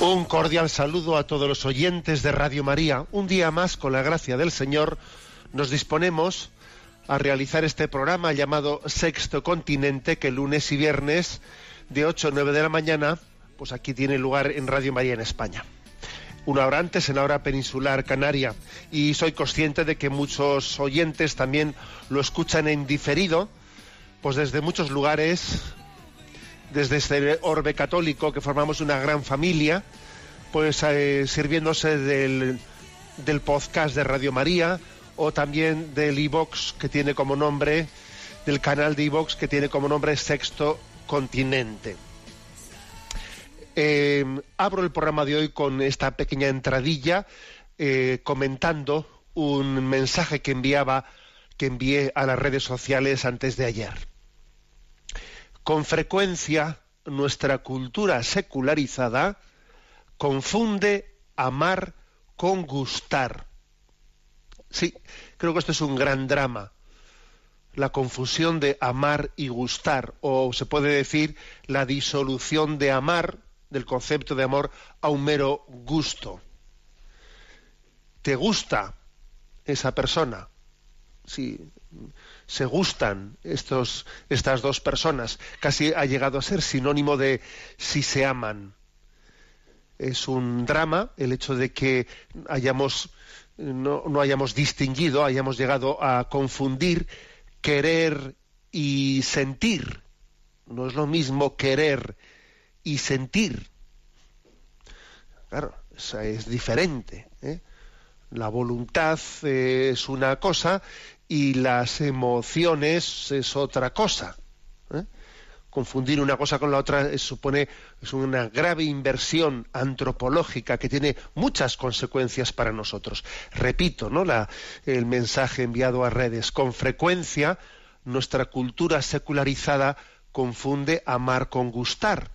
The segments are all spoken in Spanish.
Un cordial saludo a todos los oyentes de Radio María. Un día más, con la gracia del Señor, nos disponemos a realizar este programa llamado Sexto Continente, que lunes y viernes de 8 a 9 de la mañana, pues aquí tiene lugar en Radio María en España. Una hora antes, en la hora peninsular canaria. Y soy consciente de que muchos oyentes también lo escuchan en diferido, pues desde muchos lugares, desde este orbe católico que formamos una gran familia, pues eh, sirviéndose del, podcast de Radio María o también del iVox que tiene como nombre, del canal de iVox que tiene como nombre Sexto Continente. Eh, abro el programa de hoy con esta pequeña entradilla eh, comentando un mensaje que enviaba que envié a las redes sociales antes de ayer. Con frecuencia nuestra cultura secularizada confunde amar con gustar. Sí, creo que esto es un gran drama. La confusión de amar y gustar, o se puede decir la disolución de amar, del concepto de amor, a un mero gusto. ¿Te gusta esa persona? Sí, se gustan estos, estas dos personas. Casi ha llegado a ser sinónimo de si se aman. Es un drama el hecho de que hayamos no, no hayamos distinguido, hayamos llegado a confundir querer y sentir. No es lo mismo querer y sentir. Claro, es diferente. ¿eh? La voluntad eh, es una cosa y las emociones es otra cosa. ¿eh? Confundir una cosa con la otra es, supone es una grave inversión antropológica que tiene muchas consecuencias para nosotros. Repito, ¿no? La, el mensaje enviado a redes. Con frecuencia nuestra cultura secularizada confunde amar con gustar.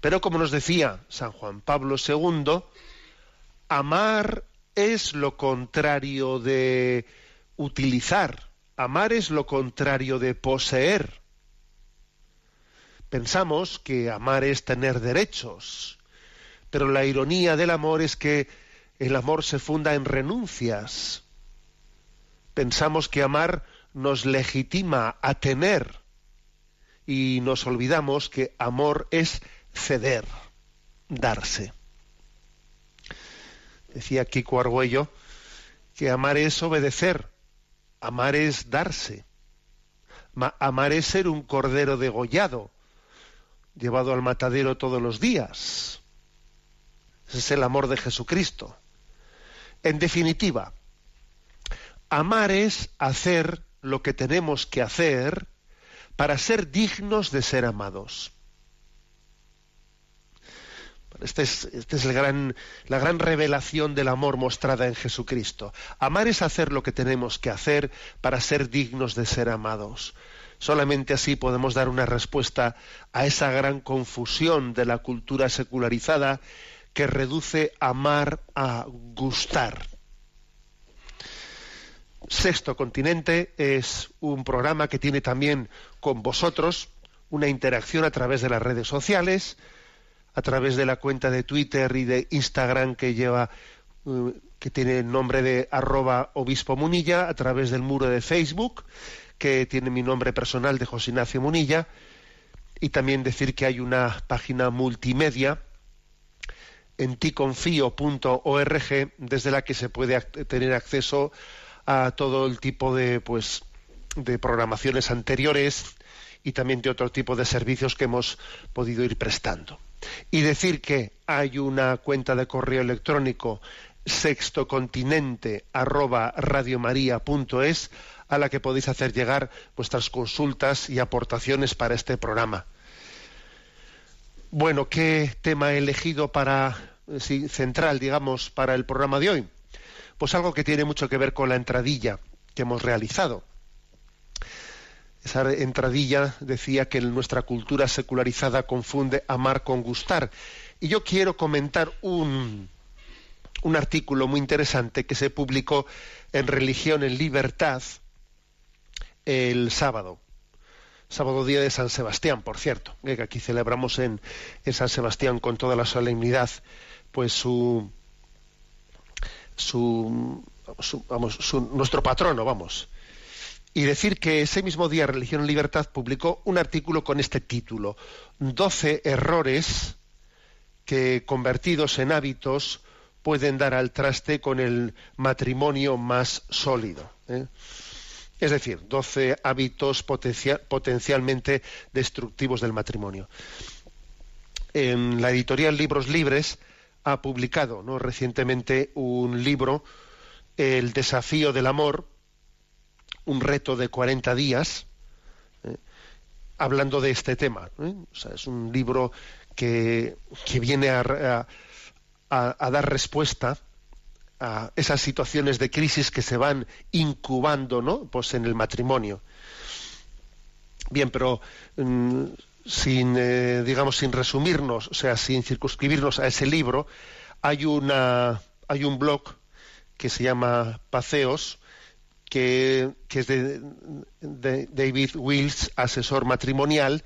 Pero como nos decía San Juan Pablo II, amar es lo contrario de utilizar. Amar es lo contrario de poseer. Pensamos que amar es tener derechos, pero la ironía del amor es que el amor se funda en renuncias. Pensamos que amar nos legitima a tener y nos olvidamos que amor es ceder, darse. Decía Kiko Argüello que amar es obedecer, amar es darse, amar es ser un cordero degollado, llevado al matadero todos los días. Ese es el amor de Jesucristo. En definitiva, amar es hacer lo que tenemos que hacer para ser dignos de ser amados. Esta es, este la gran revelación del amor mostrada en Jesucristo. Amar es hacer lo que tenemos que hacer para ser dignos de ser amados. Solamente así podemos dar una respuesta a esa gran confusión de la cultura secularizada que reduce amar a gustar. Sexto Continente es un programa que tiene también con vosotros una interacción a través de las redes sociales, a través de la cuenta de Twitter y de Instagram que lleva uh, que tiene el nombre de arroba obispo munilla, a través del muro de Facebook, que tiene mi nombre personal de José Ignacio Munilla, y también decir que hay una página multimedia en ticonfío.org, desde la que se puede tener acceso a todo el tipo de, pues, de programaciones anteriores y también de otro tipo de servicios que hemos podido ir prestando. Y decir que hay una cuenta de correo electrónico sextocontinente arroba radiomaria.es a la que podéis hacer llegar vuestras consultas y aportaciones para este programa. Bueno, ¿qué tema he elegido para central, digamos, para el programa de hoy? Pues algo que tiene mucho que ver con la entradilla que hemos realizado. Esa entradilla decía que nuestra cultura secularizada confunde amar con gustar. Y yo quiero comentar un, un artículo muy interesante que se publicó en Religión en Libertad el sábado. Sábado día de San Sebastián, por cierto, que aquí celebramos en, en San Sebastián con toda la solemnidad, pues su, su, vamos, su, nuestro patrono, vamos. Y decir que ese mismo día Religión y Libertad publicó un artículo con este título, 12 errores que convertidos en hábitos pueden dar al traste con el matrimonio más sólido. ¿eh? Es decir, 12 hábitos potencialmente destructivos del matrimonio. En la editorial Libros Libres ha publicado ¿no? recientemente un libro, El desafío del amor, un reto de 40 días, ¿eh? hablando de este tema. ¿eh? es un libro que, viene a, dar respuesta a esas situaciones de crisis que se van incubando ¿no? pues en el matrimonio. Bien, pero mm, sin, eh, digamos, sin resumirnos, o sea, sin circunscribirnos a ese libro, hay, una, hay un blog que se llama Paseos, que, es de, David Wills, asesor matrimonial,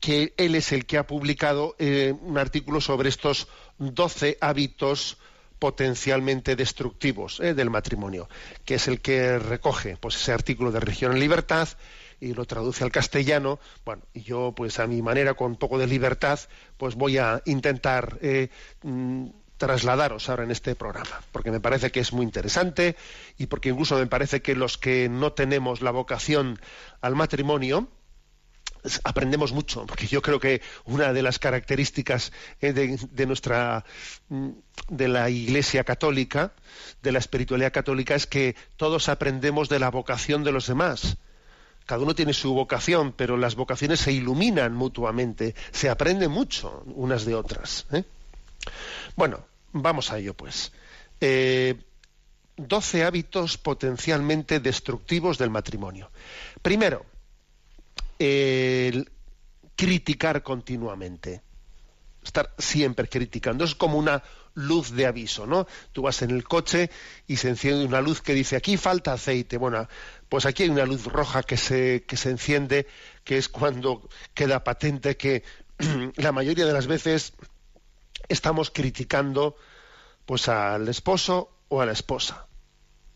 que él es el que ha publicado eh, un artículo sobre estos 12 hábitos potencialmente destructivos eh, del matrimonio, que es el que recoge pues, ese artículo de Religión en Libertad y lo traduce al castellano, bueno, y yo pues a mi manera, con un poco de libertad, pues voy a intentar eh, mm, trasladaros ahora en este programa, porque me parece que es muy interesante y porque incluso me parece que los que no tenemos la vocación al matrimonio, aprendemos mucho, porque yo creo que una de las características eh, de, nuestra mm, de la Iglesia católica, de la espiritualidad católica, es que todos aprendemos de la vocación de los demás. Cada uno tiene su vocación, pero las vocaciones se iluminan mutuamente, se aprende mucho unas de otras. ¿eh? Bueno, vamos a ello pues. Eh, doce hábitos potencialmente destructivos del matrimonio. Primero, el criticar continuamente. Estar siempre criticando. Es como una luz de aviso, ¿no? Tú vas en el coche y se enciende una luz que dice aquí falta aceite. Bueno, pues aquí hay una luz roja que se, que se enciende, que es cuando queda patente que la mayoría de las veces estamos criticando pues al esposo o a la esposa.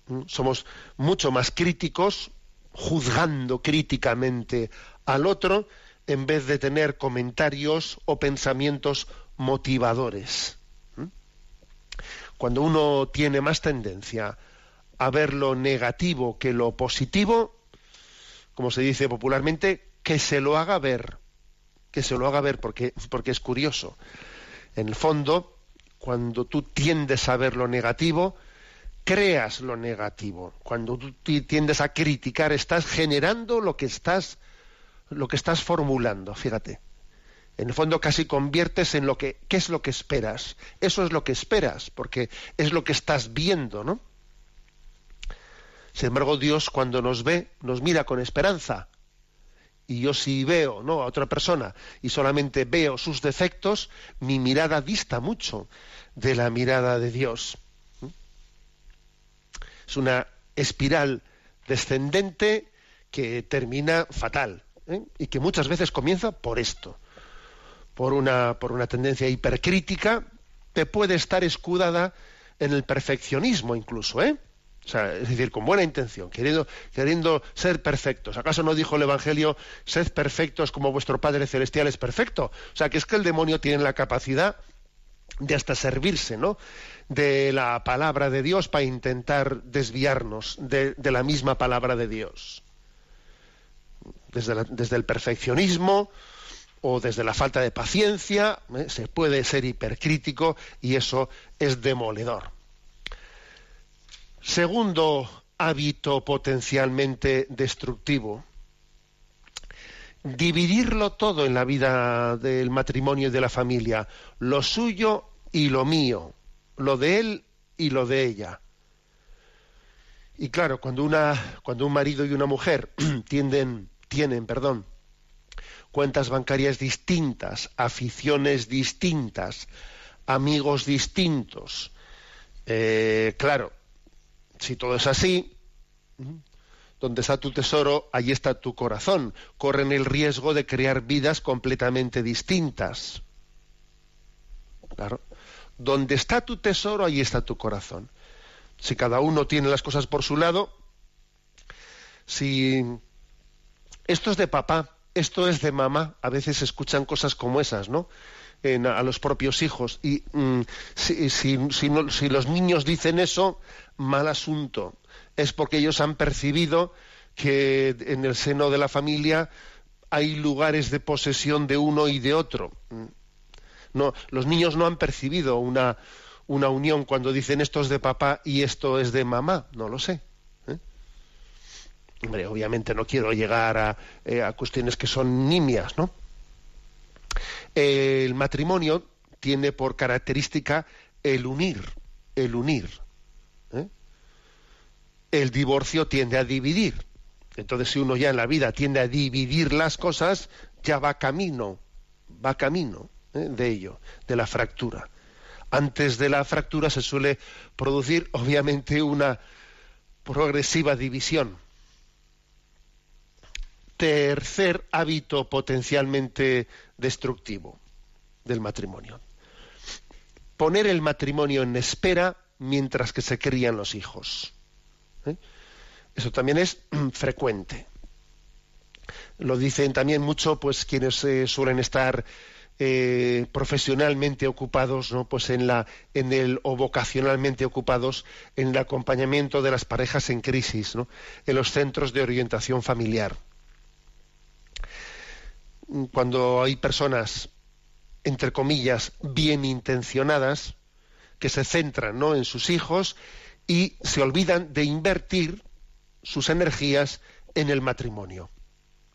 ¿Mm? Somos mucho más críticos, juzgando críticamente al otro en vez de tener comentarios o pensamientos motivadores. ¿Mm? Cuando uno tiene más tendencia a ver lo negativo que lo positivo, como se dice popularmente, que se lo haga ver, que se lo haga ver porque, porque es curioso. En el fondo, cuando tú tiendes a ver lo negativo, creas lo negativo. Cuando tú tiendes a criticar, estás generando lo que estás lo que estás formulando, fíjate. En el fondo casi conviertes en lo que qué es lo que esperas. Eso es lo que esperas, porque es lo que estás viendo, ¿no? Sin embargo, Dios cuando nos ve, nos mira con esperanza. Y yo si veo ¿no? a otra persona y solamente veo sus defectos, mi mirada dista mucho de la mirada de Dios. Es una espiral descendente que termina fatal. ¿eh? y que muchas veces comienza por esto, por una, por una tendencia hipercrítica que puede estar escudada en el perfeccionismo incluso, ¿eh? O sea, es decir, con buena intención, queriendo, queriendo ser perfectos. ¿Acaso no dijo el Evangelio, sed perfectos como vuestro Padre Celestial es perfecto? O sea, que es que el demonio tiene la capacidad de hasta servirse, ¿no? De la palabra de Dios para intentar desviarnos de, la misma palabra de Dios. Desde, desde, el perfeccionismo o desde la falta de paciencia, ¿eh? se puede ser hipercrítico y eso es demoledor. Segundo hábito potencialmente destructivo, dividirlo todo en la vida del matrimonio y de la familia, lo suyo y lo mío, lo de él y lo de ella. Y claro, cuando una cuando un marido y una mujer tienden, tienen, cuentas bancarias distintas, aficiones distintas, amigos distintos, eh, claro, si todo es así, donde está tu tesoro, allí está tu corazón. Corren el riesgo de crear vidas completamente distintas. Claro. Donde está tu tesoro, allí está tu corazón. Si cada uno tiene las cosas por su lado, si esto es de papá, esto es de mamá, a veces escuchan cosas como esas, ¿no? A los propios hijos. Y mm, si, si los niños dicen eso, mal asunto es porque ellos han percibido que en el seno de la familia hay lugares de posesión de uno y de otro. No, los niños no han percibido una, una unión cuando dicen esto es de papá y esto es de mamá. No lo sé. ¿eh? Hombre, obviamente no quiero llegar a, eh, a cuestiones que son nimias, ¿no? El matrimonio tiene por característica el unir, el unir el divorcio tiende a dividir. Entonces, si uno ya en la vida tiende a dividir las cosas, ya va camino, va camino ¿eh? de ello, de la fractura. Antes de la fractura se suele producir, obviamente, una progresiva división. Tercer hábito potencialmente destructivo del matrimonio. Poner el matrimonio en espera mientras que se crían los hijos. ¿eh? Eso también es frecuente. Lo dicen también mucho pues quienes eh, suelen estar eh, profesionalmente ocupados, ¿no? Pues en la, en el o vocacionalmente ocupados en el acompañamiento de las parejas en crisis, ¿no? En los centros de orientación familiar. Cuando hay personas, entre comillas, bien intencionadas, que se centran ¿no? en sus hijos y se olvidan de invertir sus energías en el matrimonio.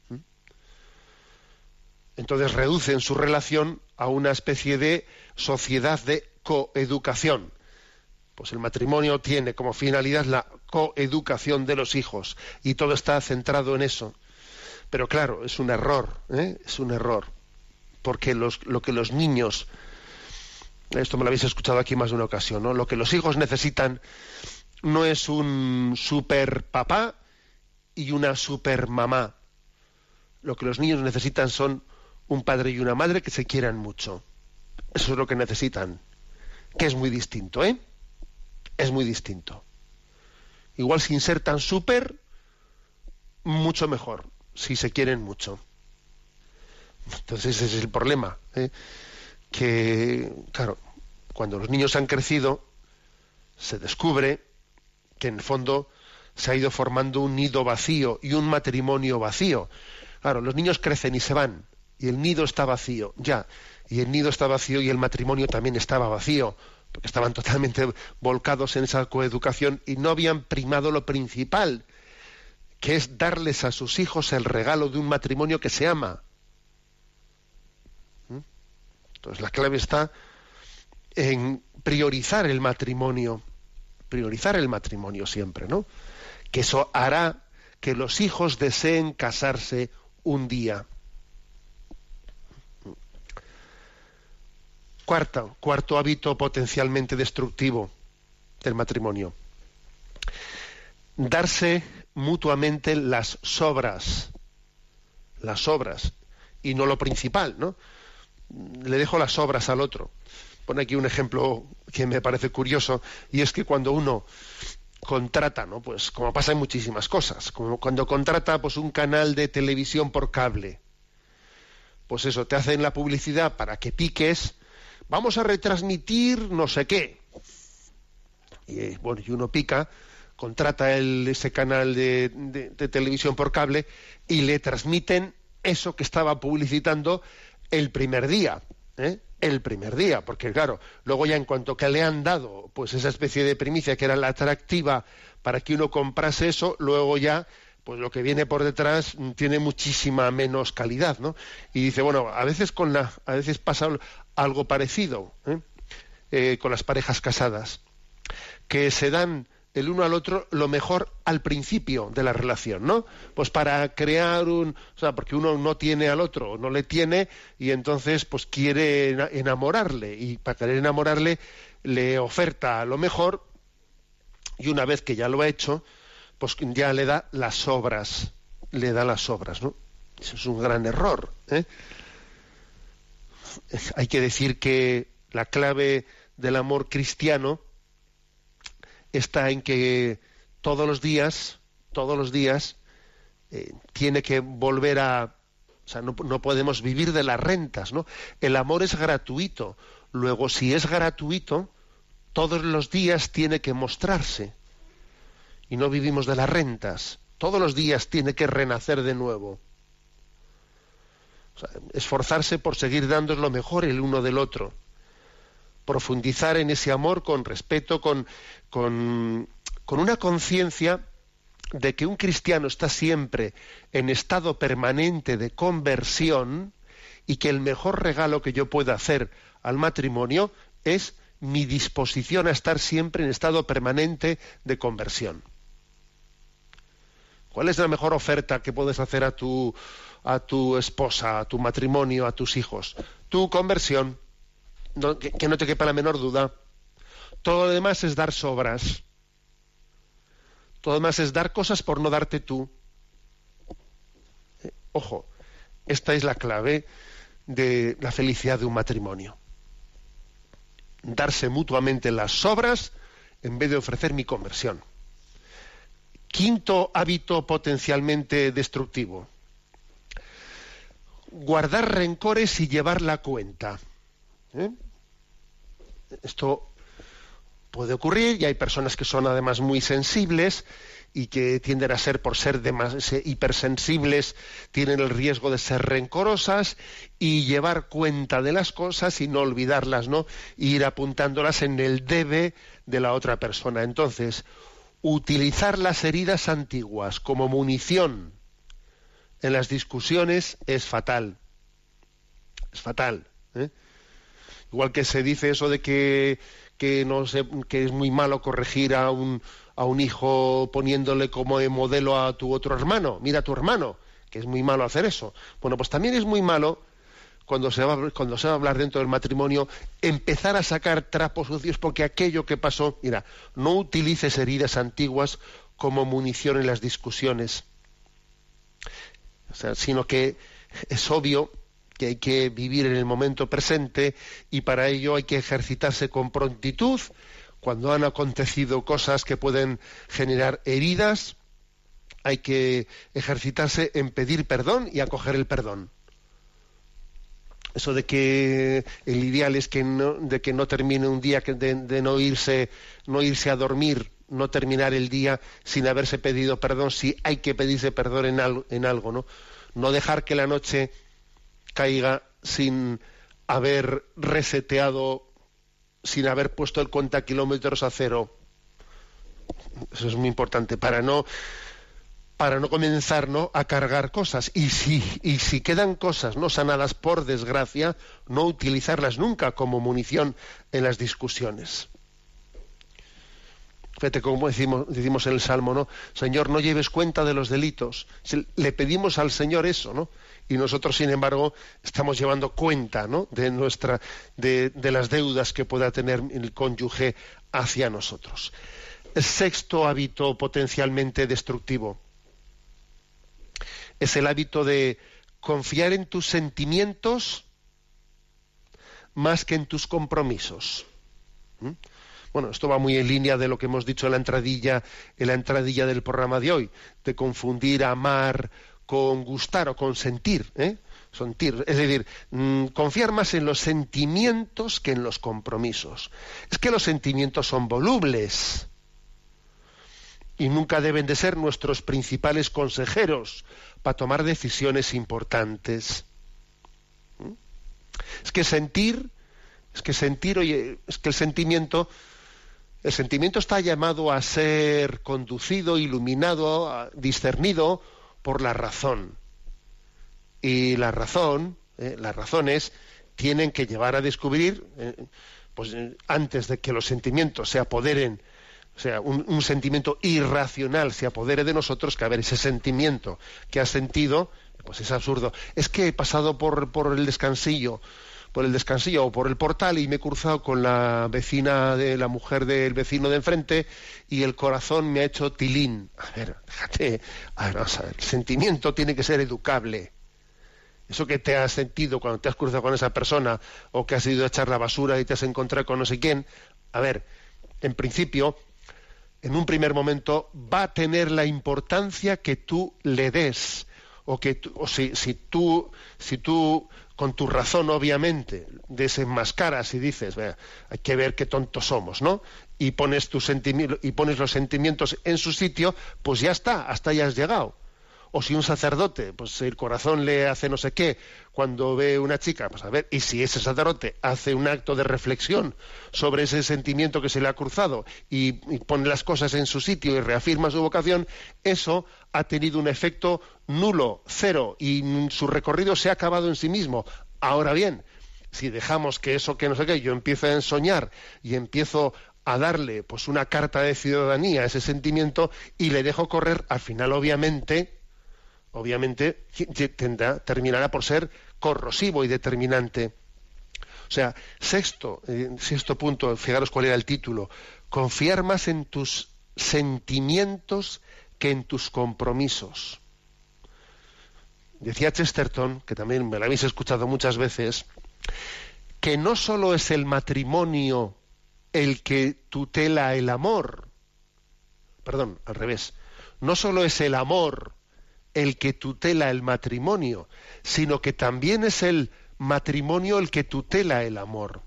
¿Mm? Entonces reducen su relación a una especie de sociedad de coeducación. Pues el matrimonio tiene como finalidad la coeducación de los hijos y todo está centrado en eso. Pero claro, es un error, ¿eh? es un error, porque lo que los niños esto me lo habéis escuchado aquí más de una ocasión, ¿no? Lo que los hijos necesitan no es un super papá y una super mamá. Lo que los niños necesitan son un padre y una madre que se quieran mucho. Eso es lo que necesitan. Que es muy distinto, ¿eh? Es muy distinto. Igual sin ser tan súper, mucho mejor, si se quieren mucho. Entonces ese es el problema. ¿eh? que, claro, cuando los niños han crecido, se descubre que en el fondo se ha ido formando un nido vacío y un matrimonio vacío. Claro, los niños crecen y se van, y el nido está vacío, ya, y el nido está vacío y el matrimonio también estaba vacío, porque estaban totalmente volcados en esa coeducación y no habían primado lo principal, que es darles a sus hijos el regalo de un matrimonio que se ama. Entonces la clave está en priorizar el matrimonio, priorizar el matrimonio siempre, ¿no? Que eso hará que los hijos deseen casarse un día. Cuarto, cuarto hábito potencialmente destructivo del matrimonio. Darse mutuamente las sobras, las obras, y no lo principal, ¿no? le dejo las obras al otro. Pone aquí un ejemplo que me parece curioso, y es que cuando uno contrata, ¿no? Pues como pasa en muchísimas cosas, como cuando contrata pues un canal de televisión por cable, pues eso, te hacen la publicidad para que piques, vamos a retransmitir no sé qué. Y bueno, y uno pica, contrata el, ese canal de, televisión por cable y le transmiten eso que estaba publicitando el primer día. ¿eh? el primer día, porque claro, luego ya en cuanto que le han dado pues esa especie de primicia que era la atractiva para que uno comprase eso, luego ya pues lo que viene por detrás tiene muchísima menos calidad, ¿no? Y dice, bueno, a veces con la, a veces pasa algo parecido ¿eh? Eh, con las parejas casadas, que se dan el uno al otro lo mejor al principio de la relación, ¿no? Pues para crear un, o sea, porque uno no tiene al otro, no le tiene y entonces pues quiere enamorarle y para querer enamorarle le oferta lo mejor y una vez que ya lo ha hecho, pues ya le da las obras, le da las obras, ¿no? Eso es un gran error. ¿eh? Hay que decir que la clave del amor cristiano está en que todos los días, todos los días, eh, tiene que volver a... O sea, no, podemos vivir de las rentas, ¿no? El amor es gratuito. Luego, si es gratuito, todos los días tiene que mostrarse. Y no vivimos de las rentas. Todos los días tiene que renacer de nuevo. O sea, esforzarse por seguir dando lo mejor el uno del otro profundizar en ese amor con respeto, con, con, una conciencia de que un cristiano está siempre en estado permanente de conversión y que el mejor regalo que yo pueda hacer al matrimonio es mi disposición a estar siempre en estado permanente de conversión. ¿Cuál es la mejor oferta que puedes hacer a tu, a tu esposa, a tu matrimonio, a tus hijos? Tu conversión que, no te quepa la menor duda. Todo lo demás es dar sobras. Todo lo demás es dar cosas por no darte tú. Eh, ojo, esta es la clave de la felicidad de un matrimonio. Darse mutuamente las sobras en vez de ofrecer mi conversión. Quinto hábito potencialmente destructivo. Guardar rencores y llevar la cuenta. ¿Eh? Esto puede ocurrir y hay personas que son además muy sensibles y que tienden a ser, por ser hipersensibles, tienen el riesgo de ser rencorosas y llevar cuenta de las cosas y no olvidarlas, ¿no? ir apuntándolas en el debe de la otra persona. Entonces, utilizar las heridas antiguas como munición en las discusiones es fatal. Es fatal. ¿eh? Igual que se dice eso de que, no que es muy malo corregir a un, a un hijo poniéndole como modelo a tu otro hermano. Mira a tu hermano, que es muy malo hacer eso. Bueno, pues también es muy malo cuando se, va, cuando se va a hablar dentro del matrimonio, empezar a sacar trapos sucios porque aquello que pasó, mira, no utilices heridas antiguas como munición en las discusiones, sino que es obvio que hay que vivir en el momento presente y para ello hay que ejercitarse con prontitud cuando han acontecido cosas que pueden generar heridas, hay que ejercitarse en pedir perdón y acoger el perdón. Eso de que el ideal es que no, de que no termine un día de, de no irse, no irse a dormir, no terminar el día sin haberse pedido perdón, si hay que pedirse perdón en, en algo, ¿no? No dejar que la noche caiga sin haber reseteado, sin haber puesto el cuenta kilómetros a cero. Eso es muy importante para no para no comenzar ¿no? a cargar cosas. Y si, y si quedan cosas no sanadas por desgracia, no utilizarlas nunca como munición en las discusiones. Fíjate como decimos, decimos en el Salmo, ¿no? Señor, no lleves cuenta de los delitos. Le pedimos al Señor eso, ¿no? Y nosotros, sin embargo, estamos llevando cuenta de, nuestra, de, las deudas que pueda tener el cónyuge hacia nosotros. El sexto hábito potencialmente destructivo es el hábito de confiar en tus sentimientos más que en tus compromisos. ¿Mm? Bueno, esto va muy en línea de lo que hemos dicho en la entradilla, en la entradilla del programa de hoy, de confundir amar con gustar o con sentir, ¿eh? sentir es decir, mm, confiar más en los sentimientos que en los compromisos. Es que los sentimientos son volubles y nunca deben de ser nuestros principales consejeros para tomar decisiones importantes. ¿Mm? Es que sentir, es que sentir, oye, es que el sentimiento el sentimiento está llamado a ser conducido, iluminado, discernido por la razón. Y la razón, eh, las razones, tienen que llevar a descubrir, eh, pues eh, antes de que los sentimientos se apoderen, o sea, un, sentimiento irracional se apodere de nosotros, que a ver, ese sentimiento que has sentido, pues es absurdo. Es que he pasado por, por el descansillo, por el descansillo o por el portal y me he cruzado con la vecina de la mujer del vecino de enfrente y el corazón me ha hecho tilín. A ver, déjate, a ver, el sentimiento tiene que ser educable. Eso que te has sentido cuando te has cruzado con esa persona o que has ido a echar la basura y te has encontrado con no sé quién, a ver, en principio, en un primer momento va a tener la importancia que tú le des o que o si, si tú si tú con tu razón, obviamente, desenmascaras y dices, hay que ver qué tontos somos, ¿no? Y pones, tu y pones los sentimientos en su sitio, pues ya está, hasta ya has llegado. O si un sacerdote, pues el corazón le hace no sé qué, cuando ve una chica, pues a ver, y si ese sacerdote hace un acto de reflexión sobre ese sentimiento que se le ha cruzado y pone las cosas en su sitio y reafirma su vocación, eso ha tenido un efecto nulo, cero, y su recorrido se ha acabado en sí mismo. Ahora bien, si dejamos que eso que no sé qué, yo empiezo a ensoñar y empiezo a darle pues una carta de ciudadanía a ese sentimiento y le dejo correr, al final obviamente, obviamente tendrá, terminará por ser corrosivo y determinante. O sea, sexto, eh, sexto punto, fijaros cuál era el título, confiar más en tus sentimientos que en tus compromisos. Decía Chesterton, que también me lo habéis escuchado muchas veces, que no solo es el matrimonio el que tutela el amor, perdón, al revés, no solo es el amor el que tutela el matrimonio, sino que también es el matrimonio el que tutela el amor.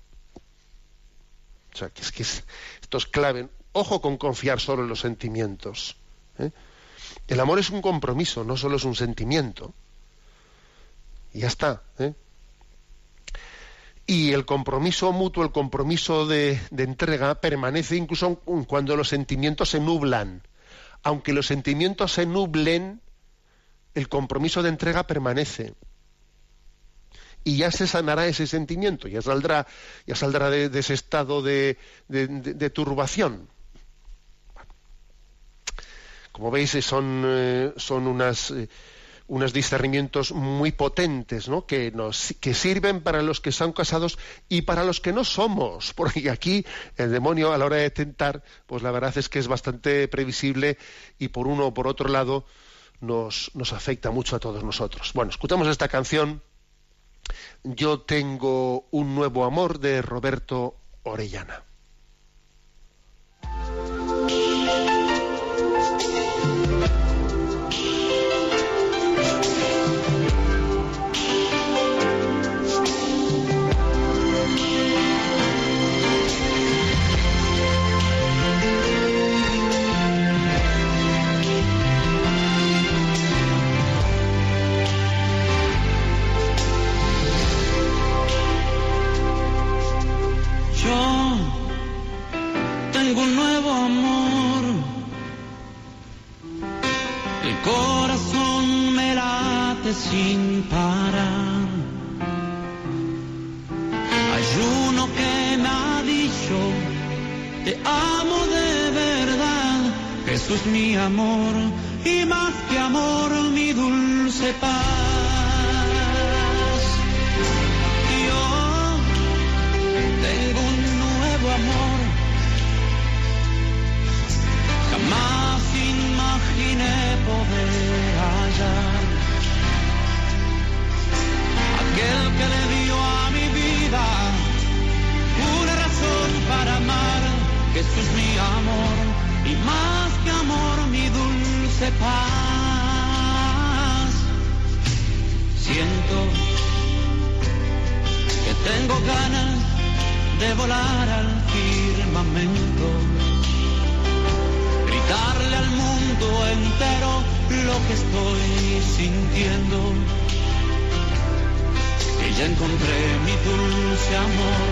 O sea, que es que esto es clave. Ojo con confiar solo en los sentimientos. ¿eh? El amor es un compromiso, no solo es un sentimiento. Y ya está. ¿eh? Y el compromiso mutuo, el compromiso de, entrega, permanece incluso cuando los sentimientos se nublan. Aunque los sentimientos se nublen, el compromiso de entrega permanece. Y ya se sanará ese sentimiento, ya saldrá, ya saldrá de, ese estado de, turbación. Como veis, son, eh, son unas, eh, unos discernimientos muy potentes, ¿no? Que nos que sirven para los que son casados y para los que no somos, porque aquí el demonio a la hora de tentar, pues la verdad es que es bastante previsible y por uno o por otro lado nos, nos afecta mucho a todos nosotros. Bueno, escuchamos esta canción. Yo tengo un nuevo amor de Roberto Orellana. Sin parar. Hay uno que me ha dicho, te amo de verdad, Jesús mi amor, y más que amor mi dulce paz. aquel que le dio a mi vida una razón para amar. Jesús mi amor y más que amor mi dulce paz. Siento que tengo ganas de volar al firmamento, gritarle al mundo entero lo que estoy sintiendo ya encontré mi dulce amor,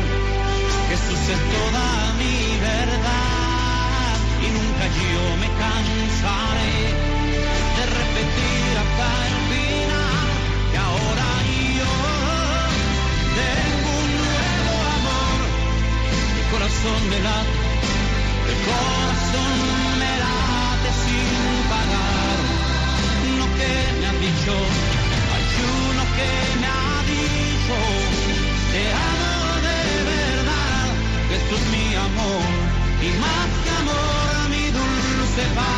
Jesús es toda mi verdad y nunca yo me cansaré de repetir hasta el final que ahora yo tengo un nuevo amor, el corazón me late, el corazón me late sin pagar, uno que me ha dicho, hay uno que me ha te amo de verdad, esto es mi amor, y más que amor, mi dulce paz.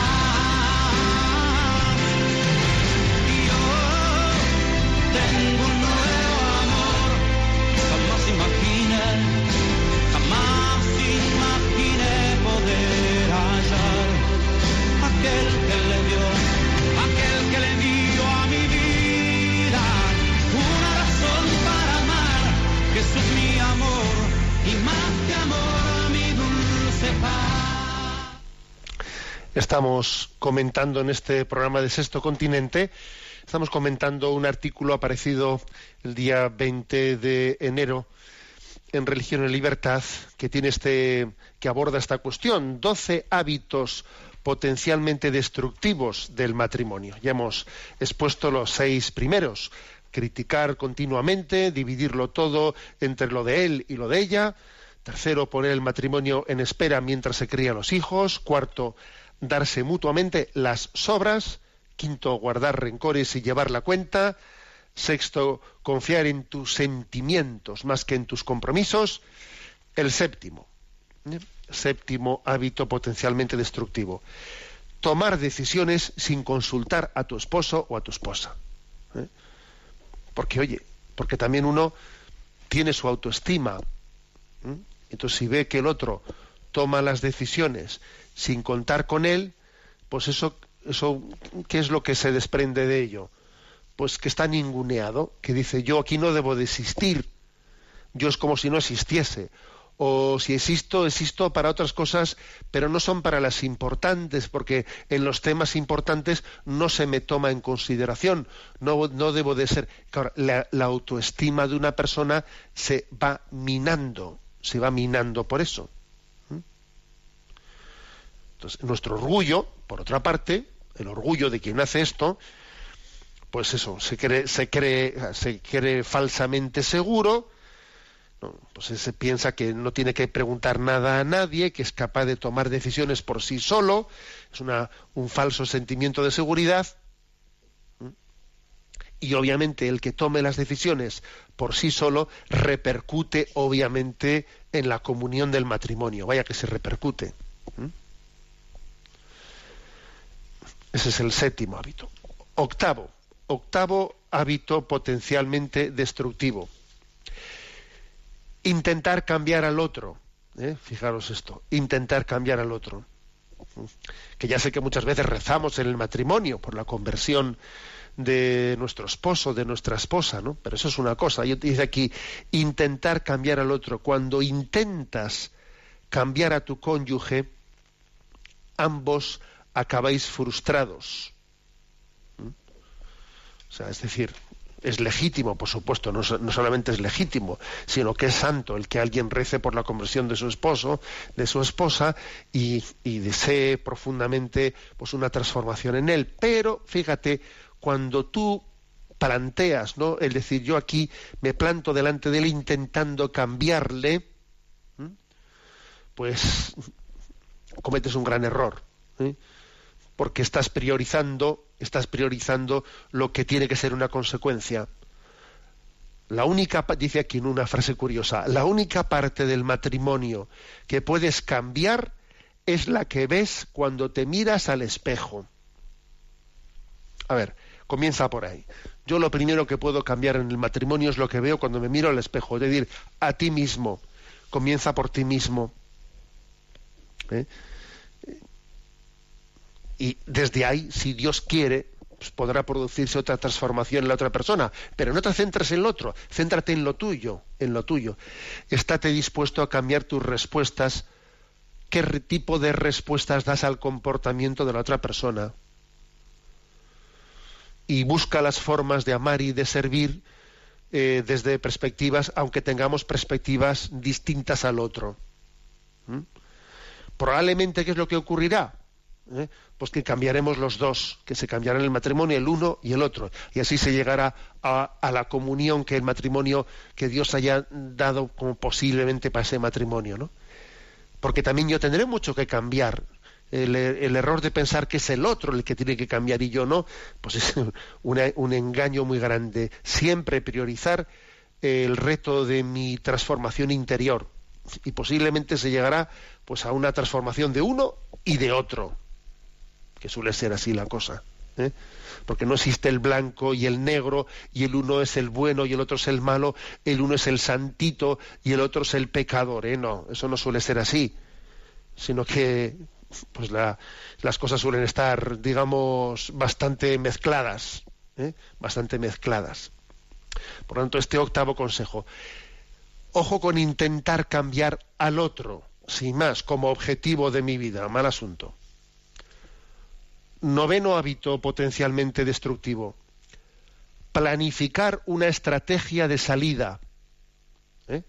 Yo tengo un nuevo amor, jamás imaginé, jamás imaginé poder hallar aquel Estamos comentando en este programa de Sexto Continente, estamos comentando un artículo aparecido el día 20 de enero en Religión y Libertad que tiene este que aborda esta cuestión, 12 hábitos potencialmente destructivos del matrimonio. Ya hemos expuesto los seis primeros, criticar continuamente, dividirlo todo entre lo de él y lo de ella. Tercero, poner el matrimonio en espera mientras se crían los hijos. Cuarto, darse mutuamente las sobras. Quinto, guardar rencores y llevar la cuenta. Sexto, confiar en tus sentimientos más que en tus compromisos. El séptimo, ¿eh? séptimo hábito potencialmente destructivo. Tomar decisiones sin consultar a tu esposo o a tu esposa. ¿eh? Porque, oye, porque también uno tiene su autoestima. ¿eh? Entonces, si ve que el otro toma las decisiones sin contar con él, pues eso, eso, ¿qué es lo que se desprende de ello? Pues que está ninguneado, que dice yo aquí no debo de existir, yo es como si no existiese, o si existo, existo para otras cosas, pero no son para las importantes, porque en los temas importantes no se me toma en consideración, no, no debo de ser. Claro, la, la autoestima de una persona se va minando, se va minando por eso. Entonces, nuestro orgullo, por otra parte, el orgullo de quien hace esto, pues eso, se cree, falsamente seguro, pues se piensa que no tiene que preguntar nada a nadie, que es capaz de tomar decisiones por sí solo, es un falso sentimiento de seguridad. Y obviamente el que tome las decisiones por sí solo repercute obviamente en la comunión del matrimonio, vaya que se repercute. Ese es el séptimo hábito. Octavo, octavo hábito potencialmente destructivo. Intentar cambiar al otro. ¿eh? Fijaros esto, intentar cambiar al otro. Que ya sé que muchas veces rezamos en el matrimonio por la conversión de nuestro esposo, de nuestra esposa, ¿no? Pero eso es una cosa. Yo te dice aquí, intentar cambiar al otro. Cuando intentas cambiar a tu cónyuge, ambos acabáis frustrados. ¿Mm? O sea, es decir, es legítimo, por supuesto, no, solamente es legítimo, sino que es santo el que alguien rece por la conversión de su esposo, de su esposa, y, desee profundamente pues, una transformación en él. Pero, fíjate, cuando tú planteas, ¿no? El decir, yo aquí me planto delante de él intentando cambiarle, pues cometes un gran error. ¿eh? Porque estás priorizando, estás priorizando lo que tiene que ser una consecuencia. La única, dice aquí en una frase curiosa, la única parte del matrimonio que puedes cambiar es la que ves cuando te miras al espejo. A ver, comienza por ahí. Yo lo primero que puedo cambiar en el matrimonio es lo que veo cuando me miro al espejo, es decir, a ti mismo. Comienza por ti mismo. ¿Eh? Y desde ahí, si Dios quiere, pues podrá producirse otra transformación en la otra persona, pero no te centres en el otro, céntrate en lo tuyo, en lo tuyo. Estate dispuesto a cambiar tus respuestas, qué tipo de respuestas das al comportamiento de la otra persona. Y busca las formas de amar y de servir eh, desde perspectivas, aunque tengamos perspectivas distintas al otro. ¿Mm? Probablemente, ¿qué es lo que ocurrirá? ¿Eh? Pues que cambiaremos los dos, que se cambiarán el matrimonio el uno y el otro, y así se llegará a, la comunión que el matrimonio, que Dios haya dado como posiblemente para ese matrimonio, ¿no? Porque también yo tendré mucho que cambiar. El, error de pensar que es el otro el que tiene que cambiar y yo no, pues es un engaño muy grande. Siempre priorizar el reto de mi transformación interior y posiblemente se llegará pues a una transformación de uno y de otro que suele ser así la cosa. ¿eh? Porque no existe el blanco y el negro, y el uno es el bueno y el otro es el malo, el uno es el santito y el otro es el pecador. ¿eh? No, eso no suele ser así, sino que pues las cosas suelen estar, digamos, bastante mezcladas, ¿eh? bastante mezcladas. Por lo tanto, este octavo consejo, ojo con intentar cambiar al otro, sin más, como objetivo de mi vida, mal asunto. Noveno hábito potencialmente destructivo. Planificar una estrategia de salida. ¿Eh?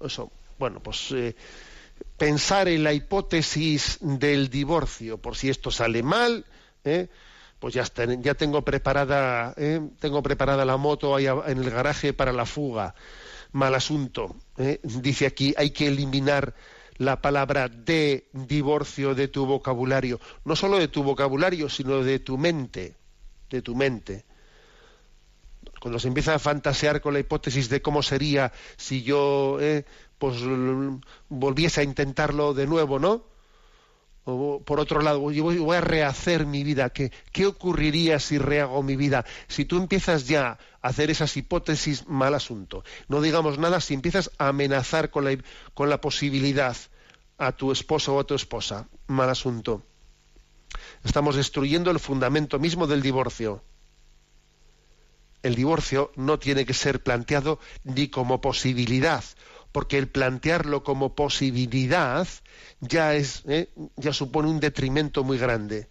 Eso, bueno, pues eh, pensar en la hipótesis del divorcio, por si esto sale mal, ¿eh? pues ya, ya tengo preparada, tengo preparada la moto ahí en el garaje para la fuga. Mal asunto. Dice aquí, hay que eliminar la palabra de divorcio de tu vocabulario, no solo de tu vocabulario, sino de tu mente, de tu mente. Cuando se empieza a fantasear con la hipótesis de cómo sería si yo eh, pues volviese a intentarlo de nuevo, ¿no? O, por otro lado, yo voy, a rehacer mi vida. ¿Qué, ¿Qué ocurriría si rehago mi vida? Si tú empiezas ya a hacer esas hipótesis, mal asunto. No digamos nada si empiezas a amenazar con la, con la posibilidad a tu esposo o a tu esposa. Mal asunto. Estamos destruyendo el fundamento mismo del divorcio. El divorcio no tiene que ser planteado ni como posibilidad, porque el plantearlo como posibilidad ya es ¿eh? ya supone un detrimento muy grande.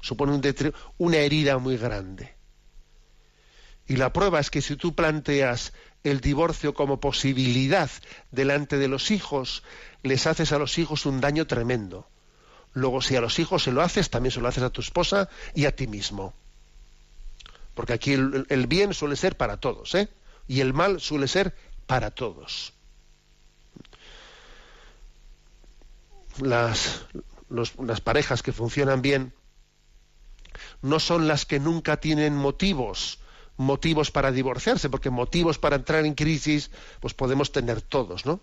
Supone un una herida muy grande. Y la prueba es que si tú planteas el divorcio como posibilidad delante de los hijos, les haces a los hijos un daño tremendo. Luego, si a los hijos se lo haces, también se lo haces a tu esposa y a ti mismo. Porque aquí el, bien suele ser para todos, ¿eh? Y el mal suele ser para todos. Las, las parejas que funcionan bien no son las que nunca tienen motivos motivos para divorciarse, porque motivos para entrar en crisis, pues podemos tener todos, ¿no?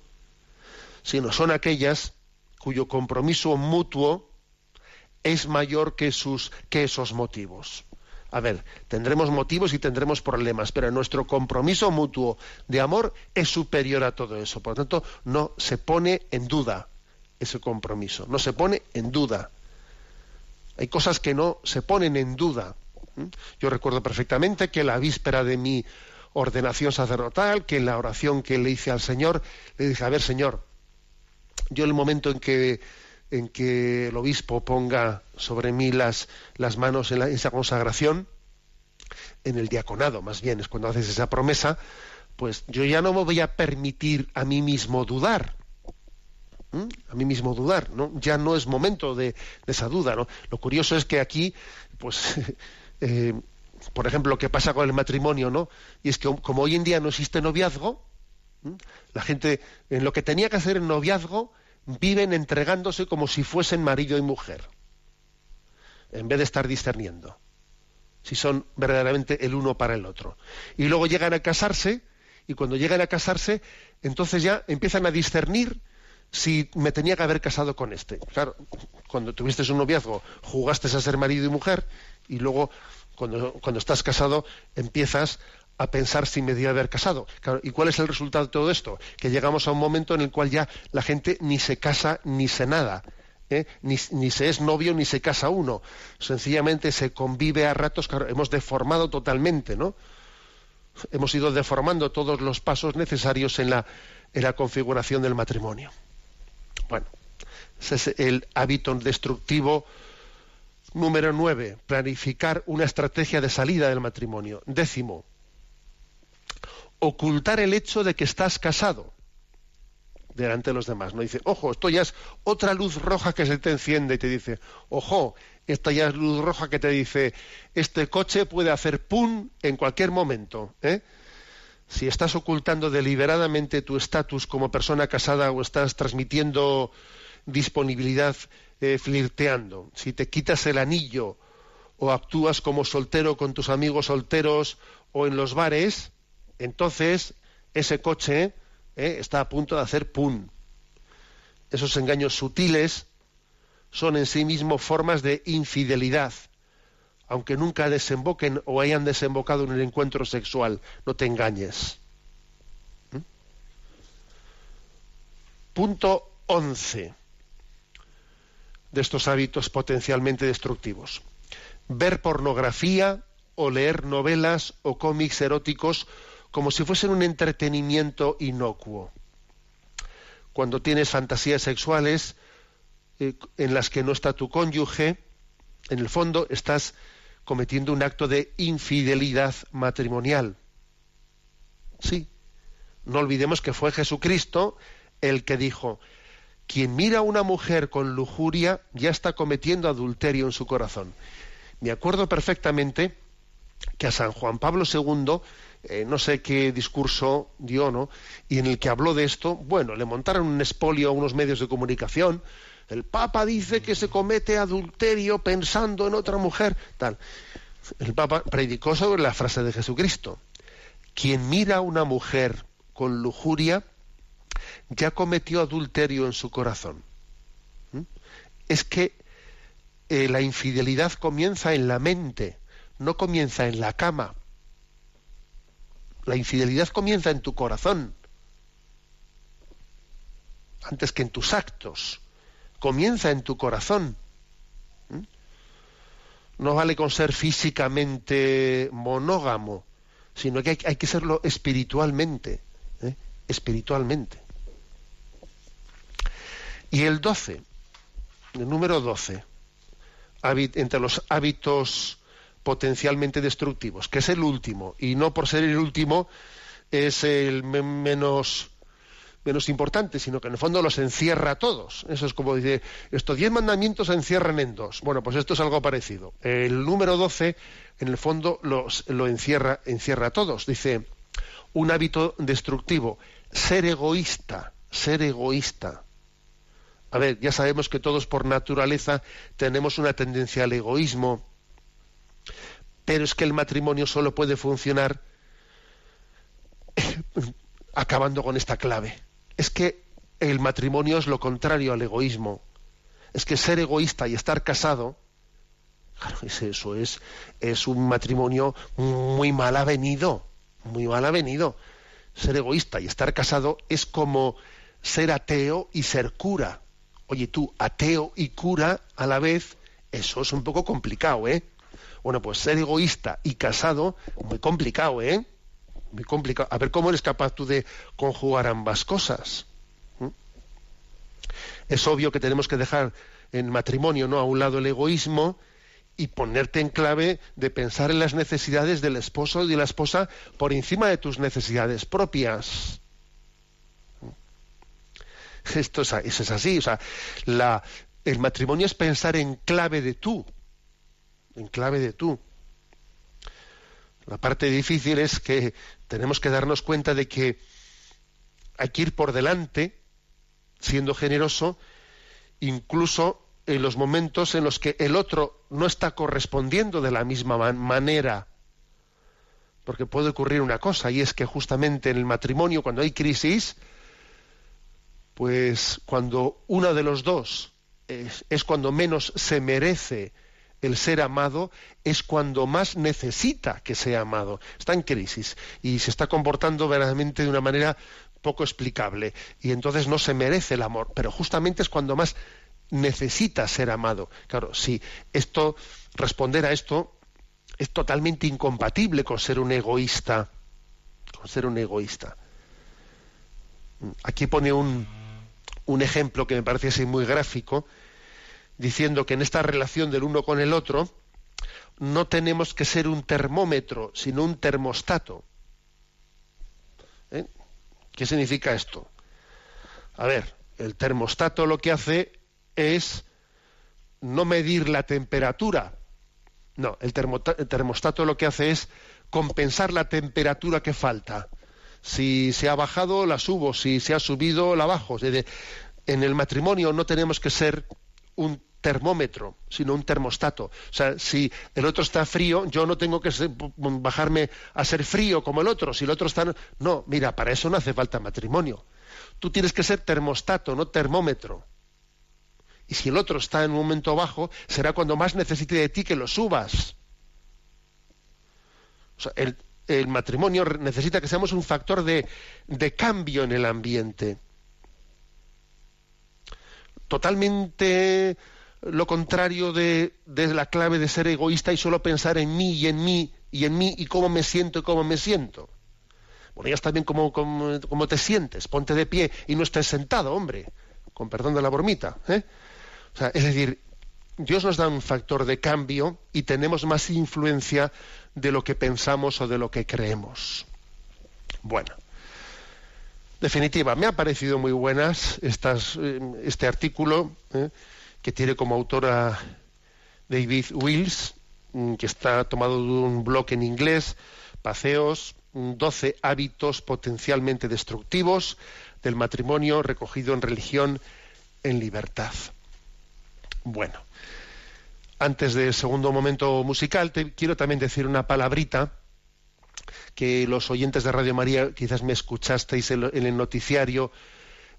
Sino son aquellas cuyo compromiso mutuo es mayor que, sus, que esos motivos. A ver, tendremos motivos y tendremos problemas, pero nuestro compromiso mutuo de amor es superior a todo eso. Por lo tanto, no se pone en duda ese compromiso, no se pone en duda. Hay cosas que no se ponen en duda. ¿Mm? Yo recuerdo perfectamente que la víspera de mi ordenación sacerdotal, que en la oración que le hice al Señor, le dije, a ver, Señor, yo en el momento en que, en que el obispo ponga sobre mí las, las manos en, esa consagración, en el diaconado más bien, es cuando haces esa promesa, pues yo ya no me voy a permitir a mí mismo dudar. ¿Mm? A mí mismo dudar, ¿no? Ya no es momento de, de esa duda, ¿no? Lo curioso es que aquí, pues Eh, por ejemplo, lo que pasa con el matrimonio, ¿no? Y es que como hoy en día no existe noviazgo, la gente en lo que tenía que hacer el noviazgo viven entregándose como si fuesen marido y mujer, en vez de estar discerniendo si son verdaderamente el uno para el otro. Y luego llegan a casarse, y cuando llegan a casarse, entonces ya empiezan a discernir si me tenía que haber casado con este. Claro, cuando tuviste un noviazgo, jugaste a ser marido y mujer, y luego cuando, cuando estás casado empiezas a pensar si me debía haber casado. ¿Y cuál es el resultado de todo esto? Que llegamos a un momento en el cual ya la gente ni se casa ni se nada. ¿eh? ni, ni, se es novio ni se casa uno. Sencillamente se convive a ratos, hemos deformado totalmente, ¿no? Hemos ido deformando todos los pasos necesarios en la, en la configuración del matrimonio. Bueno, ese es el hábito destructivo número nueve, planificar una estrategia de salida del matrimonio. Décimo, ocultar el hecho de que estás casado delante de los demás. No dice, ojo, esto ya es otra luz roja que se te enciende y te dice, ojo, esta ya es luz roja que te dice, este coche puede hacer pum en cualquier momento. ¿eh? Si estás ocultando deliberadamente tu estatus como persona casada o estás transmitiendo disponibilidad eh, flirteando, si te quitas el anillo o actúas como soltero con tus amigos solteros o en los bares, entonces ese coche ¿eh? está a punto de hacer pum. Esos engaños sutiles son en sí mismos formas de infidelidad, aunque nunca desemboquen o hayan desembocado en un encuentro sexual. No te engañes. ¿Mm? Punto 11 de estos hábitos potencialmente destructivos. Ver pornografía o leer novelas o cómics eróticos como si fuesen un entretenimiento inocuo. Cuando tienes fantasías sexuales eh, en las que no está tu cónyuge, en el fondo estás cometiendo un acto de infidelidad matrimonial. Sí, no olvidemos que fue Jesucristo el que dijo, quien mira a una mujer con lujuria ya está cometiendo adulterio en su corazón. Me acuerdo perfectamente que a San Juan Pablo II eh, no sé qué discurso dio, ¿no? Y en el que habló de esto, bueno, le montaron un espolio a unos medios de comunicación. El Papa dice que se comete adulterio pensando en otra mujer, tal. El Papa predicó sobre la frase de Jesucristo. Quien mira a una mujer con lujuria ya cometió adulterio en su corazón. ¿Mm? Es que eh, la infidelidad comienza en la mente, no comienza en la cama. La infidelidad comienza en tu corazón, antes que en tus actos. Comienza en tu corazón. ¿Mm? No vale con ser físicamente monógamo, sino que hay, que serlo espiritualmente. ¿eh? Espiritualmente. Y el 12, el número 12, entre los hábitos potencialmente destructivos, que es el último, y no por ser el último es el menos menos importante, sino que en el fondo los encierra a todos. Eso es como dice, estos diez mandamientos se encierran en dos. Bueno, pues esto es algo parecido. El número doce, en el fondo, los, lo encierra, encierra a todos. Dice, un hábito destructivo, ser egoísta, ser egoísta. A ver, ya sabemos que todos por naturaleza tenemos una tendencia al egoísmo, pero es que el matrimonio solo puede funcionar acabando con esta clave. Es que el matrimonio es lo contrario al egoísmo. Es que ser egoísta y estar casado, claro, es eso, es, es un matrimonio muy mal avenido, muy mal avenido. Ser egoísta y estar casado es como ser ateo y ser cura. Oye, tú, ateo y cura a la vez, eso es un poco complicado, ¿eh? Bueno, pues ser egoísta y casado, muy complicado, ¿eh? Muy complicado. A ver cómo eres capaz tú de conjugar ambas cosas. ¿Mm? Es obvio que tenemos que dejar en matrimonio, ¿no? A un lado el egoísmo y ponerte en clave de pensar en las necesidades del esposo y de la esposa por encima de tus necesidades propias. Esto es, eso es así, o sea, la, el matrimonio es pensar en clave de tú, en clave de tú. La parte difícil es que tenemos que darnos cuenta de que hay que ir por delante, siendo generoso, incluso en los momentos en los que el otro no está correspondiendo de la misma manera. Porque puede ocurrir una cosa, y es que justamente en el matrimonio, cuando hay crisis, pues cuando uno de los dos es, cuando menos se merece el ser amado es cuando más necesita que sea amado. Está en crisis y se está comportando verdaderamente de una manera poco explicable y entonces no se merece el amor, pero justamente es cuando más necesita ser amado. Claro, si esto, responder a esto es totalmente incompatible con ser un egoísta, con ser un egoísta. Aquí pone un, un ejemplo que me parece así muy gráfico, diciendo que en esta relación del uno con el otro no tenemos que ser un termómetro, sino un termostato. ¿Eh? ¿Qué significa esto? A ver, el termostato lo que hace es no medir la temperatura. No, el, termostato lo que hace es compensar la temperatura que falta. Si se ha bajado, la subo. Si se ha subido, la bajo. En el matrimonio no tenemos que ser un termómetro, sino un termostato. O sea, si el otro está frío, yo no tengo que bajarme a ser frío como el otro. Si el otro está... No, mira, para eso no hace falta matrimonio. Tú tienes que ser termostato, no termómetro. Y si el otro está en un momento bajo, será cuando más necesite de ti que lo subas. el, matrimonio necesita que seamos un factor de, cambio en el ambiente. Totalmente lo contrario de, la clave de ser egoísta y solo pensar en mí y en mí y en mí y cómo me siento y cómo me siento. Bueno, ya está bien cómo, te sientes, ponte de pie y no estés sentado, hombre, con perdón de la bromita. ¿eh? es decir, Dios nos da un factor de cambio y tenemos más influencia de lo que pensamos o de lo que creemos. Bueno, definitiva, me ha parecido muy buenas estas, eh, este artículo ¿eh? que tiene como autora David Wills, mm, que está tomado de un blog en inglés, Paseos, 12 hábitos potencialmente destructivos del matrimonio recogido en religión en libertad. Bueno, antes del segundo momento musical, te quiero también decir una palabrita que los oyentes de Radio María quizás me escuchasteis en el noticiario,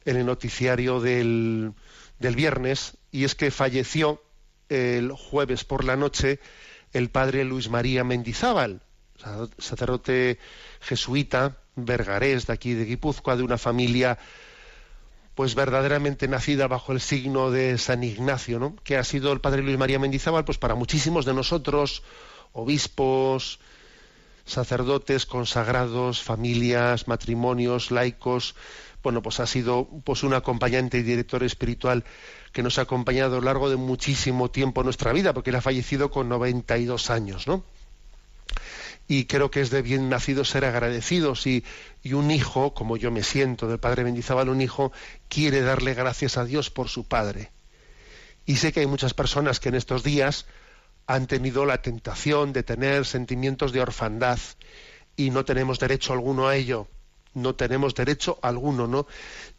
en el noticiario del, del viernes, y es que falleció el jueves por la noche el padre Luis María Mendizábal, sacerdote jesuita, vergarés de aquí de Guipúzcoa, de una familia pues verdaderamente nacida bajo el signo de San Ignacio, ¿no? que ha sido el padre Luis María Mendizábal, pues para muchísimos de nosotros, obispos, sacerdotes, consagrados, familias, matrimonios, laicos, bueno, pues ha sido pues un acompañante y director espiritual que nos ha acompañado a lo largo de muchísimo tiempo en nuestra vida, porque él ha fallecido con 92 años, ¿no? Y creo que es de bien nacido ser agradecidos y, un hijo, como yo me siento del padre Mendizábal, un hijo quiere darle gracias a Dios por su padre. Y sé que hay muchas personas que en estos días han tenido la tentación de tener sentimientos de orfandad y no tenemos derecho alguno a ello. No tenemos derecho alguno, ¿no?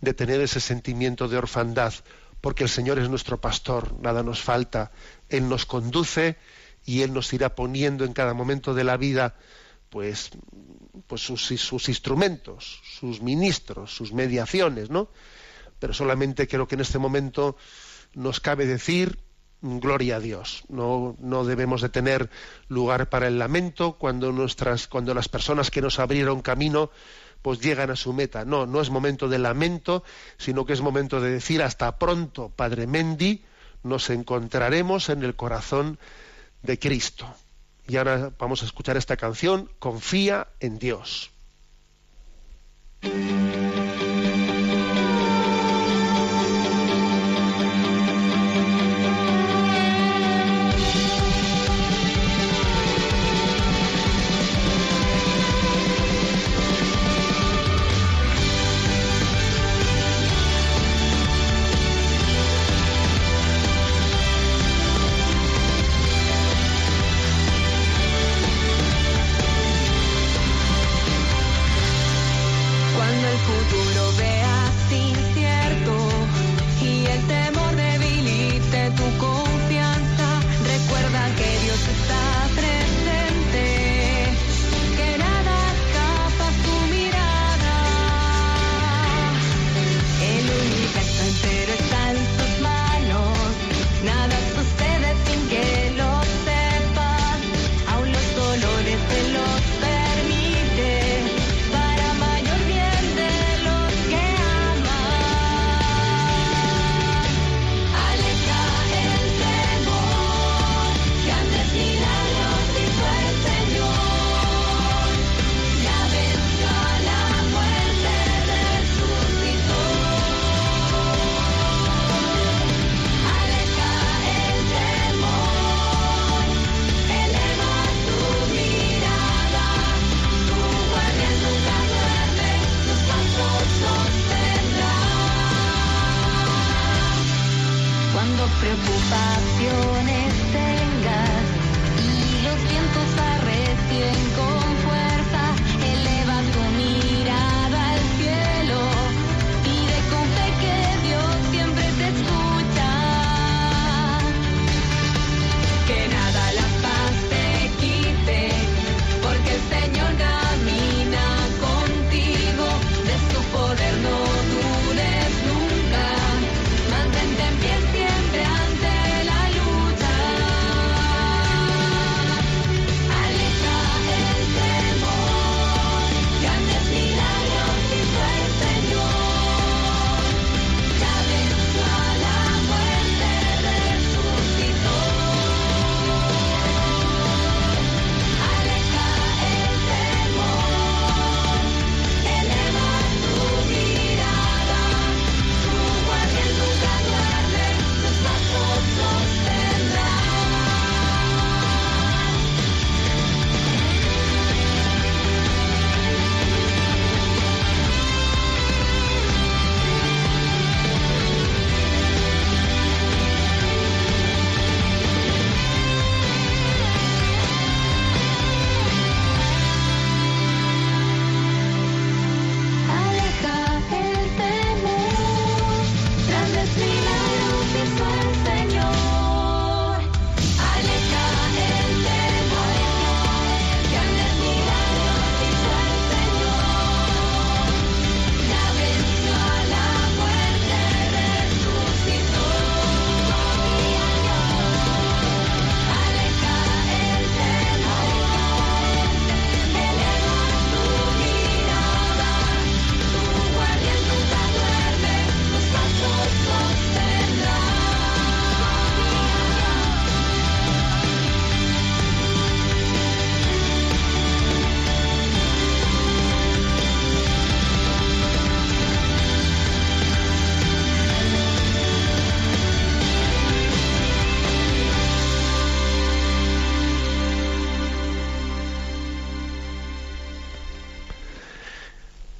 De tener ese sentimiento de orfandad, porque el Señor es nuestro pastor, nada nos falta. Él nos conduce y Él nos irá poniendo en cada momento de la vida pues, pues sus, instrumentos, sus ministros, sus mediaciones, ¿no? Pero solamente creo que en este momento nos cabe decir gloria a Dios. No, no debemos de tener lugar para el lamento cuando nuestras, cuando las personas que nos abrieron camino pues llegan a su meta. No, no es momento de lamento, sino que es momento de decir hasta pronto, Padre Mendi, nos encontraremos en el corazón de Cristo. Y ahora vamos a escuchar esta canción, Confía en Dios.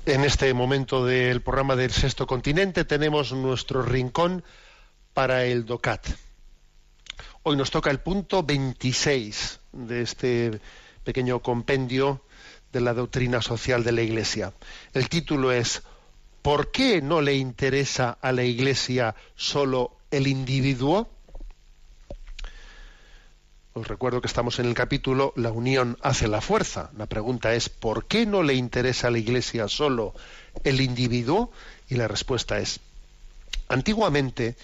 En este momento del programa del Sexto Continente tenemos nuestro rincón para el DOCAT. Hoy nos toca el punto 26 de este pequeño compendio de la doctrina social de la Iglesia. El título es ¿Por qué no le interesa a la Iglesia solo el individuo? Os recuerdo que estamos en el capítulo La unión hace la fuerza. La pregunta es ¿por qué no le interesa a la Iglesia solo el individuo? Y la respuesta es antiguamente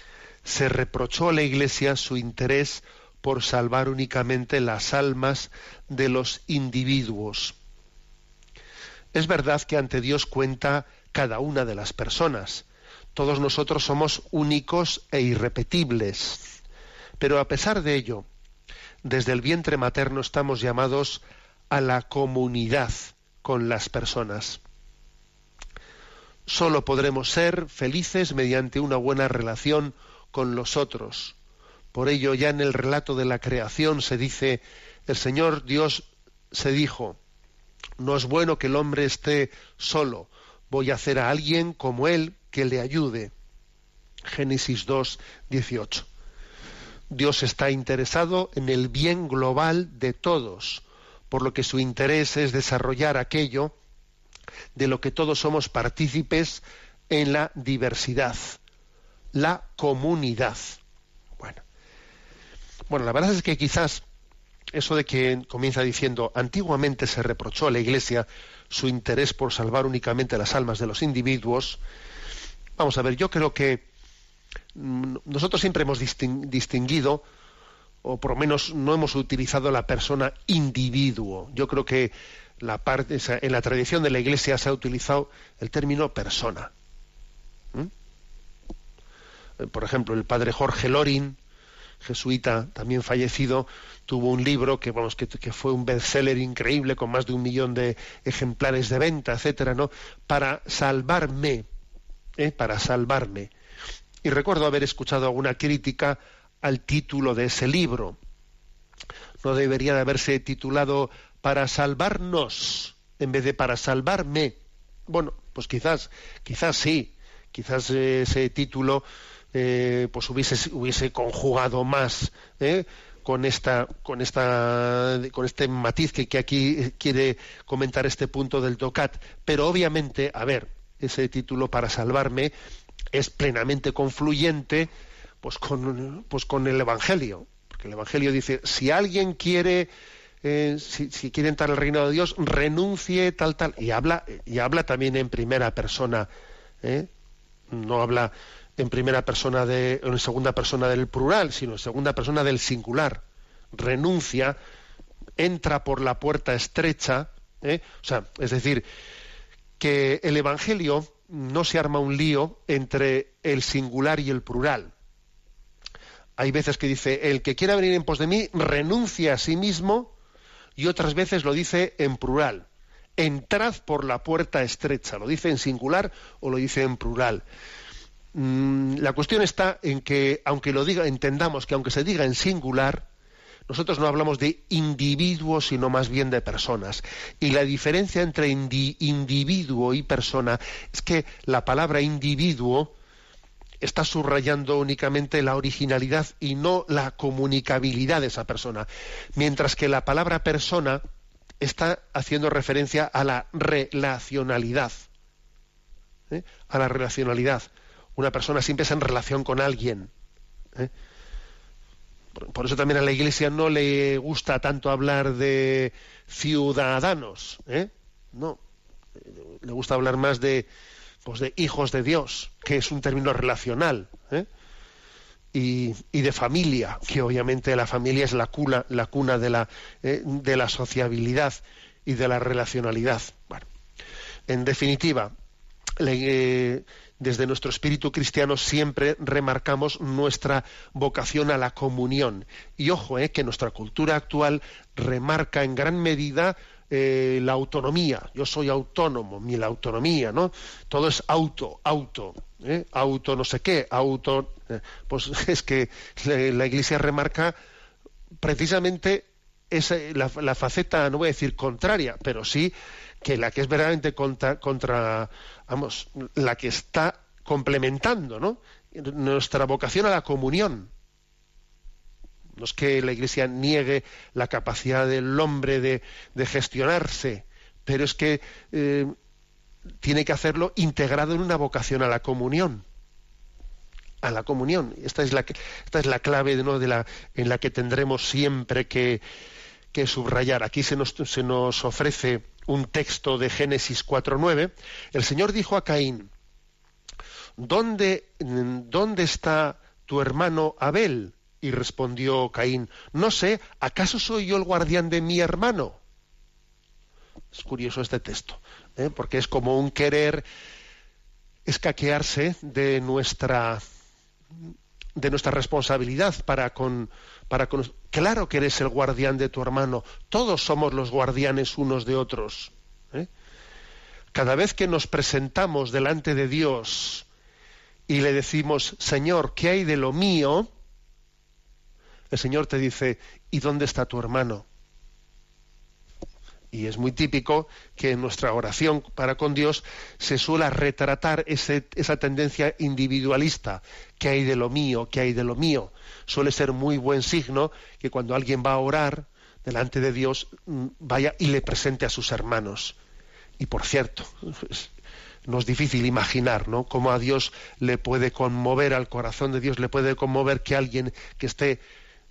se reprochó a la Iglesia su interés por salvar únicamente las almas de los individuos. Es verdad que ante Dios cuenta cada una de las personas. Todos nosotros somos únicos e irrepetibles. Pero a pesar de ello, desde el vientre materno estamos llamados a la comunidad con las personas. Solo podremos ser felices mediante una buena relación con los otros. Por ello ya en el relato de la creación se dice, el Señor Dios se dijo, no es bueno que el hombre esté solo, voy a hacer a alguien como él que le ayude. Génesis 2, 18. Dios está interesado en el bien global de todos, por lo que su interés es desarrollar aquello de lo que todos somos partícipes en la diversidad, la comunidad. Bueno, bueno la verdad es que quizás eso de que comienza diciendo antiguamente se reprochó a la Iglesia su interés por salvar únicamente las almas de los individuos, vamos a ver, yo creo que nosotros siempre hemos distinguido, o por lo menos no hemos utilizado la persona individuo. Yo creo que en la tradición de la Iglesia se ha utilizado el término persona. ¿Mm? Por ejemplo, el padre Jorge Lorin, jesuita, también fallecido, tuvo un libro que, fue un bestseller increíble con más de un millón de ejemplares de venta, etcétera, ¿no? Para salvarme, ¿eh? para salvarme. Y recuerdo haber escuchado alguna crítica al título de ese libro. No debería de haberse titulado Para salvarnos en vez de para salvarme. Bueno, pues quizás, quizás sí, quizás ese título eh, pues hubiese, hubiese conjugado más ¿eh? con esta con esta con este matiz que, que, aquí quiere comentar este punto del tocat pero obviamente a ver ese título para salvarme es plenamente confluyente pues con pues con el evangelio porque el evangelio dice si alguien quiere eh, si, quiere entrar al reino de Dios renuncie tal tal y habla y habla también en primera persona no habla en primera persona de, en segunda persona del plural, sino en segunda persona del singular. Renuncia, entra por la puerta estrecha, ¿eh? o sea, es decir, que el Evangelio no se arma un lío entre el singular y el plural. Hay veces que dice, el que quiera venir en pos de mí, renuncia a sí mismo, y otras veces lo dice en plural. Entrad por la puerta estrecha, lo dice en singular o lo dice en plural. Mm, la cuestión está en que, aunque lo diga, entendamos que aunque se diga en singular, nosotros no hablamos de individuos, sino más bien de personas. Y la diferencia entre individuo y persona es que la palabra individuo está subrayando únicamente la originalidad y no la comunicabilidad de esa persona, mientras que la palabra persona está haciendo referencia a la relacionalidad. ¿eh? A la relacionalidad una persona siempre es en relación con alguien. ¿eh? Por eso también a la Iglesia no le gusta tanto hablar de ciudadanos, ¿eh? no. Le gusta hablar más de, pues de hijos de Dios, que es un término relacional, ¿eh? y, de familia, que obviamente la familia es la cuna, la cuna de la, de la sociabilidad y de la relacionalidad. Bueno, en definitiva, desde nuestro espíritu cristiano siempre remarcamos nuestra vocación a la comunión. Y ojo, eh, que nuestra cultura actual remarca en gran medida eh, la autonomía. Yo soy autónomo, mi la autonomía, ¿no? Todo es auto, auto, ¿eh? auto no sé qué, auto. pues es que la, Iglesia remarca precisamente esa, la faceta, no voy a decir contraria, pero sí que la que es verdaderamente contra, contra vamos, la que está complementando, ¿no? Nuestra vocación a la comunión. No es que la Iglesia niegue la capacidad del hombre de, gestionarse, pero es que eh, tiene que hacerlo integrado en una vocación a la comunión. A la comunión. Esta es la, esta es la clave de la, en la que tendremos siempre que, que subrayar. Aquí se nos, se nos ofrece un texto de Génesis 4.9. El Señor dijo a Caín, ¿dónde, ¿dónde está tu hermano Abel? Y respondió Caín, no sé, ¿acaso soy yo el guardián de mi hermano? Es curioso este texto. ¿eh? porque es como un querer escaquearse de nuestra de nuestra responsabilidad para con, para claro que eres el guardián de tu hermano todos somos los guardianes unos de otros ¿eh? cada vez que nos presentamos delante de Dios y le decimos Señor qué hay de lo mío el Señor te dice ¿y dónde está tu hermano? Y es muy típico que en nuestra oración para con Dios se suele retratar esa tendencia individualista, que hay de lo mío, que hay de lo mío. Suele ser muy buen signo que cuando alguien va a orar delante de Dios mm, vaya y le presente a sus hermanos. Y por cierto, no es difícil imaginar, ¿no? Cómo a Dios le puede conmover, al corazón de Dios le puede conmover que alguien que esté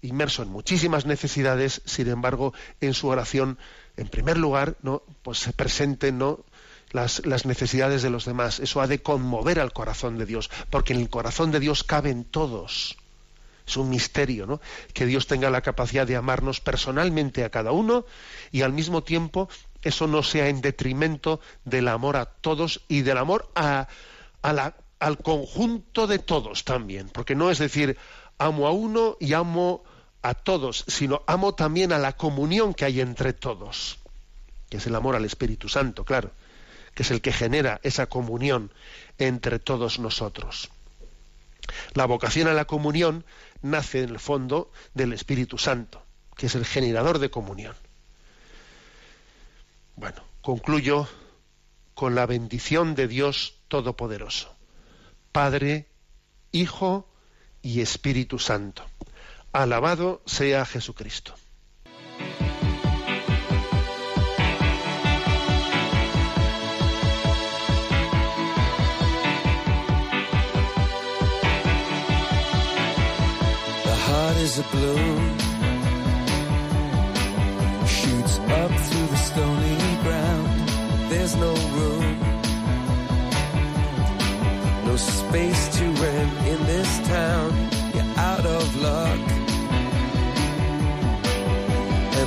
inmerso en muchísimas necesidades, sin embargo, en su oración en primer lugar, ¿no? pues se presenten ¿no? las, necesidades de los demás. Eso ha de conmover al corazón de Dios, porque en el corazón de Dios caben todos. Es un misterio, ¿no? Que Dios tenga la capacidad de amarnos personalmente a cada uno y al mismo tiempo eso no sea en detrimento del amor a todos y del amor a, al conjunto de todos también. Porque no es decir, amo a uno y amo a todos, sino amo también a la comunión que hay entre todos, que es el amor al Espíritu Santo, claro, que es el que genera esa comunión entre todos nosotros. La vocación a la comunión nace en el fondo del Espíritu Santo, que es el generador de comunión. Bueno, concluyo con la bendición de Dios Todopoderoso, Padre, Hijo y Espíritu Santo. Alabado sea Jesucristo. The heart is a balloon, shoots up through the stony ground. There's no room, no space to rent in this town. You're out of luck.